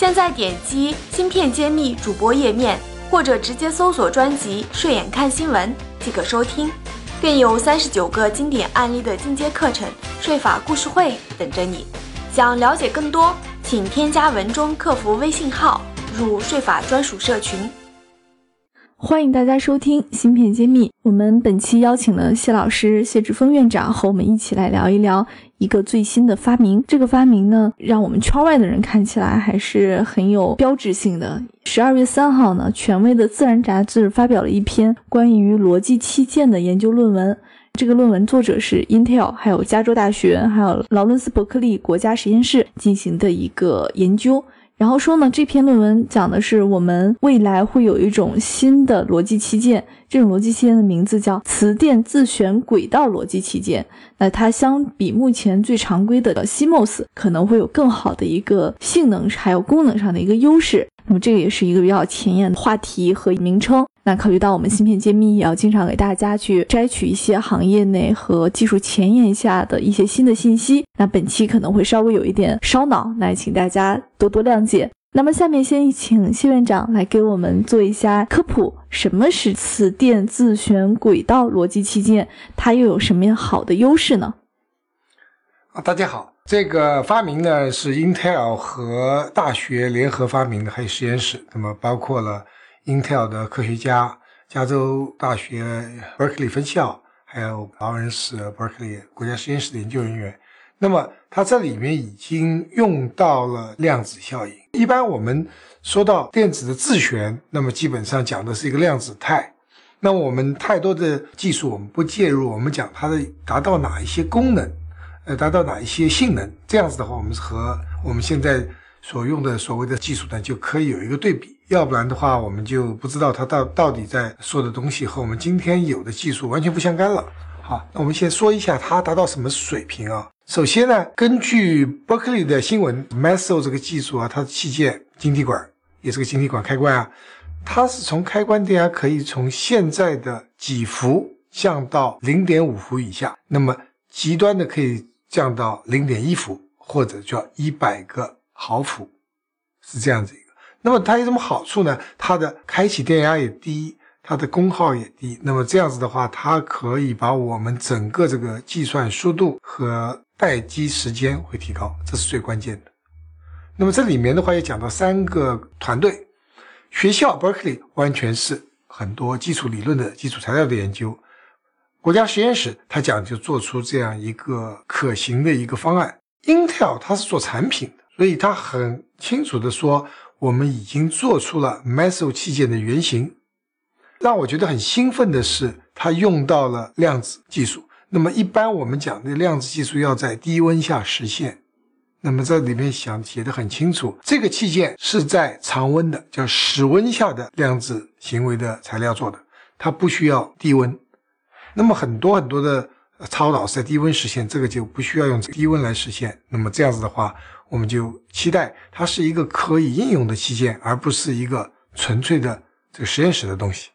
现在点击“芯片揭秘”主播页面，或者直接搜索专辑“睡眼看新闻”即可收听，更有三十九个经典案例的进阶课程——税法故事会等着你。想了解更多，请添加文中客服微信号入税法专属社群。欢迎大家收听《芯片揭秘》，我们本期邀请了谢老师谢志峰院长和我们一起来聊一聊一个最新的发明。这个发明呢，让我们圈外的人看起来还是很有标志性的。十二月三号呢，权威的《自然》杂志发表了一篇关于逻辑器件的研究论文。这个论文作者是 Intel，还有加州大学，还有劳伦斯伯克利国家实验室进行的一个研究。然后说呢，这篇论文讲的是我们未来会有一种新的逻辑器件，这种逻辑器件的名字叫磁电自旋轨道逻辑器件。那它相比目前最常规的 CMOS，可能会有更好的一个性能还有功能上的一个优势。那么这个也是一个比较前沿的话题和名称。那考虑到我们芯片揭秘也要经常给大家去摘取一些行业内和技术前沿下的一些新的信息，那本期可能会稍微有一点烧脑，那也请大家多多谅解。那么下面先请谢院长来给我们做一下科普，什么是磁电自旋轨道逻辑器件，它又有什么样好的优势呢？啊，大家好，这个发明呢是 Intel 和大学联合发明的，还有实验室，那么包括了。Intel 的科学家、加州大学 Berkeley 分校，还有劳伦斯 Berkeley 国家实验室的研究人员。那么，它这里面已经用到了量子效应。一般我们说到电子的自旋，那么基本上讲的是一个量子态。那我们太多的技术我们不介入，我们讲它的达到哪一些功能，呃，达到哪一些性能。这样子的话，我们和我们现在所用的所谓的技术呢，就可以有一个对比。要不然的话，我们就不知道他到到底在说的东西和我们今天有的技术完全不相干了。好，那我们先说一下它达到什么水平啊？首先呢，根据伯克利的新闻，Meso 这个技术啊，它的器件晶体管也是个晶体管开关啊，它是从开关电压可以从现在的几伏降到零点五伏以下，那么极端的可以降到零点一伏或者叫一百个毫伏，是这样子一个。那么它有什么好处呢？它的开启电压也低，它的功耗也低。那么这样子的话，它可以把我们整个这个计算速度和待机时间会提高，这是最关键的。那么这里面的话也讲到三个团队，学校 Berkeley 完全是很多基础理论的基础材料的研究，国家实验室他讲就做出这样一个可行的一个方案。Intel 它是做产品的，所以它很清楚的说。我们已经做出了 Meso 器件的原型，让我觉得很兴奋的是，它用到了量子技术。那么一般我们讲的量子技术要在低温下实现，那么这里面想写的很清楚，这个器件是在常温的，叫室温下的量子行为的材料做的，它不需要低温。那么很多很多的超导是在低温实现，这个就不需要用低温来实现。那么这样子的话。我们就期待它是一个可以应用的器件，而不是一个纯粹的这个实验室的东西。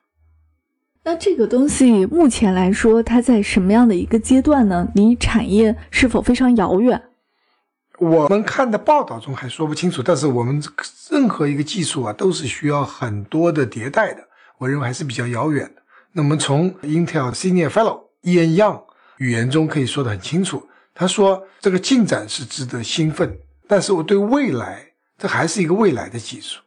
那这个东西目前来说，它在什么样的一个阶段呢？离产业是否非常遥远？我们看的报道中还说不清楚。但是我们任何一个技术啊，都是需要很多的迭代的。我认为还是比较遥远的。那么从 Intel Senior Fellow Ian Young 语言中可以说得很清楚，他说这个进展是值得兴奋。但是我对未来，这还是一个未来的技术，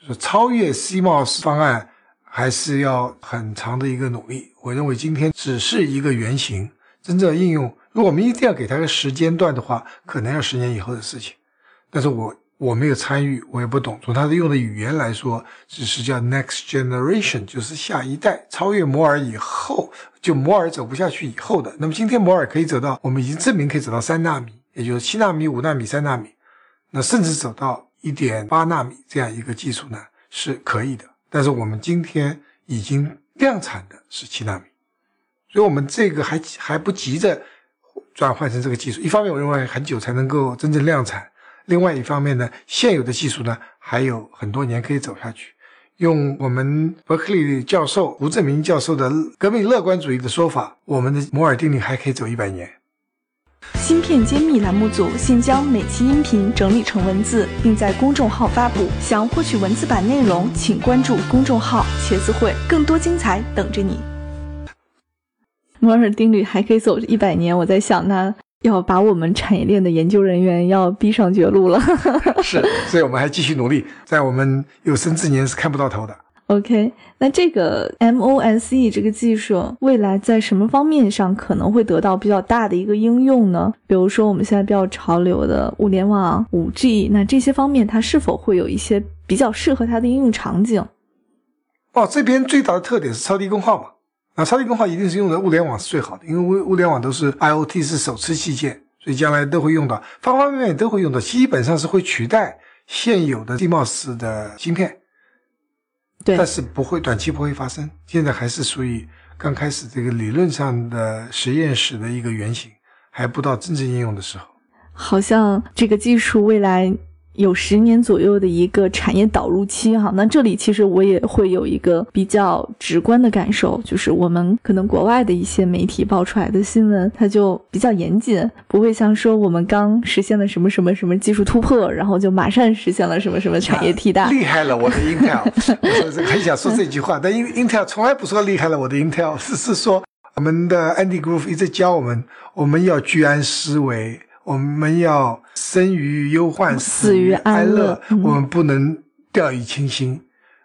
就是超越 CMOS 方案，还是要很长的一个努力。我认为今天只是一个原型，真正应用，如果我们一定要给它个时间段的话，可能要十年以后的事情。但是我我没有参与，我也不懂。从它的用的语言来说，只是叫 next generation，就是下一代，超越摩尔以后，就摩尔走不下去以后的。那么今天摩尔可以走到，我们已经证明可以走到三纳米，也就是七纳米、五纳米、三纳米。那甚至走到一点八纳米这样一个技术呢是可以的，但是我们今天已经量产的是七纳米，所以我们这个还还不急着转换成这个技术。一方面，我认为很久才能够真正量产；另外一方面呢，现有的技术呢还有很多年可以走下去。用我们伯克利教授吴正明教授的革命乐观主义的说法，我们的摩尔定律还可以走一百年。芯片揭秘栏目组现将每期音频整理成文字，并在公众号发布。想获取文字版内容，请关注公众号“茄子会”，更多精彩等着你。摩尔定律还可以走一百年，我在想，呢要把我们产业链的研究人员要逼上绝路了。是，所以我们还继续努力，在我们有生之年是看不到头的。OK，那这个 MOSE 这个技术未来在什么方面上可能会得到比较大的一个应用呢？比如说我们现在比较潮流的物联网、五 G，那这些方面它是否会有一些比较适合它的应用场景？哦，这边最大的特点是超低功耗嘛，那超级功耗一定是用的物联网是最好的，因为物物联网都是 IOT 是手持器件，所以将来都会用到，方方面面都会用到，基本上是会取代现有的 CMOS 的芯片。对，但是不会短期不会发生，现在还是属于刚开始这个理论上的实验室的一个原型，还不到真正应用的时候。好像这个技术未来。有十年左右的一个产业导入期哈，那这里其实我也会有一个比较直观的感受，就是我们可能国外的一些媒体爆出来的新闻，它就比较严谨，不会像说我们刚实现了什么什么什么技术突破，然后就马上实现了什么什么产业替代。厉害了，我的 Intel，我很想说这句话，但因为 Intel 从来不说厉害了，我的 Intel 是是说我们的 Andy Grove 一直教我们，我们要居安思危。我们要生于忧患，死于安乐。我们不能掉以轻心。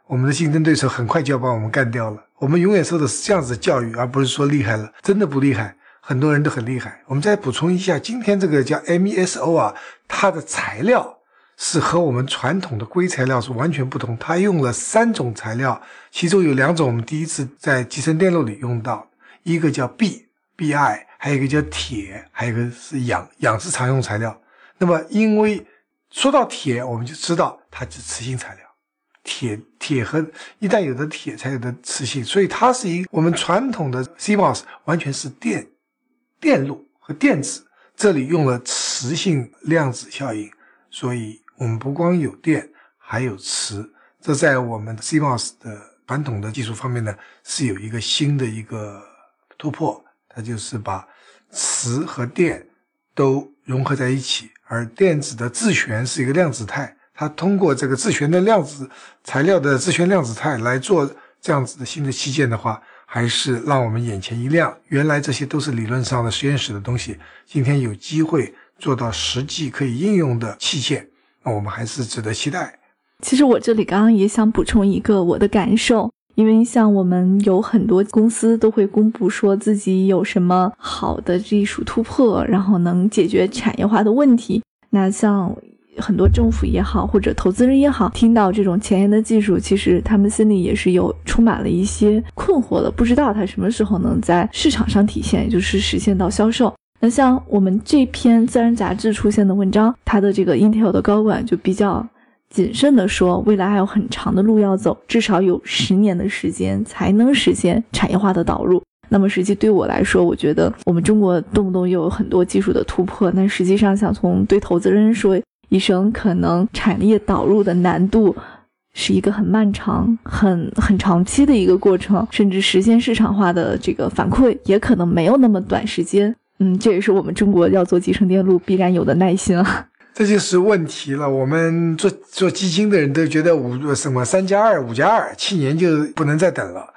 我们的竞争对手很快就要把我们干掉了。我们永远受的是这样子的教育，而不是说厉害了，真的不厉害。很多人都很厉害。我们再补充一下，今天这个叫 MESO 啊，它的材料是和我们传统的硅材料是完全不同。它用了三种材料，其中有两种我们第一次在集成电路里用到，一个叫 B，BI。还有一个叫铁，还有一个是氧，氧是常用材料。那么，因为说到铁，我们就知道它是磁性材料。铁铁和一旦有的铁才有的磁性，所以它是一我们传统的 CMOS 完全是电电路和电子，这里用了磁性量子效应，所以我们不光有电，还有磁。这在我们 CMOS 的传统的技术方面呢，是有一个新的一个突破。它就是把磁和电都融合在一起，而电子的自旋是一个量子态，它通过这个自旋的量子材料的自旋量子态来做这样子的新的器件的话，还是让我们眼前一亮。原来这些都是理论上的实验室的东西，今天有机会做到实际可以应用的器件，那我们还是值得期待。其实我这里刚刚也想补充一个我的感受。因为像我们有很多公司都会公布说自己有什么好的技术突破，然后能解决产业化的问题。那像很多政府也好，或者投资人也好，听到这种前沿的技术，其实他们心里也是有充满了一些困惑的，不知道它什么时候能在市场上体现，也就是实现到销售。那像我们这篇《自然》杂志出现的文章，它的这个 Intel 的高管就比较。谨慎地说，未来还有很长的路要走，至少有十年的时间才能实现产业化的导入。那么，实际对我来说，我觉得我们中国动不动又有很多技术的突破，但实际上想从对投资人说一声，可能产业导入的难度是一个很漫长、很很长期的一个过程，甚至实现市场化的这个反馈也可能没有那么短时间。嗯，这也是我们中国要做集成电路必然有的耐心啊。这就是问题了。我们做做基金的人都觉得五什么三加二、五加二，七年就不能再等了。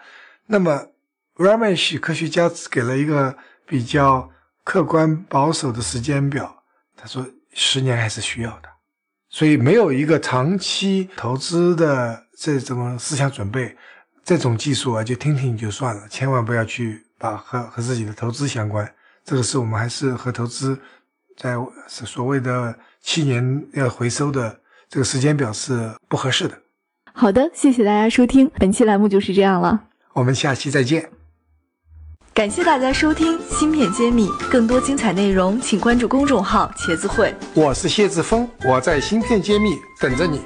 那么，Ramesh 科学家给了一个比较客观保守的时间表，他说十年还是需要的。所以没有一个长期投资的这种思想准备，这种技术啊就听听就算了，千万不要去把和和自己的投资相关。这个是我们还是和投资在所谓的。七年要回收的这个时间表是不合适的。好的，谢谢大家收听本期栏目就是这样了，我们下期再见。感谢大家收听《芯片揭秘》，更多精彩内容请关注公众号“茄子会”。我是谢志峰，我在芯片揭秘等着你。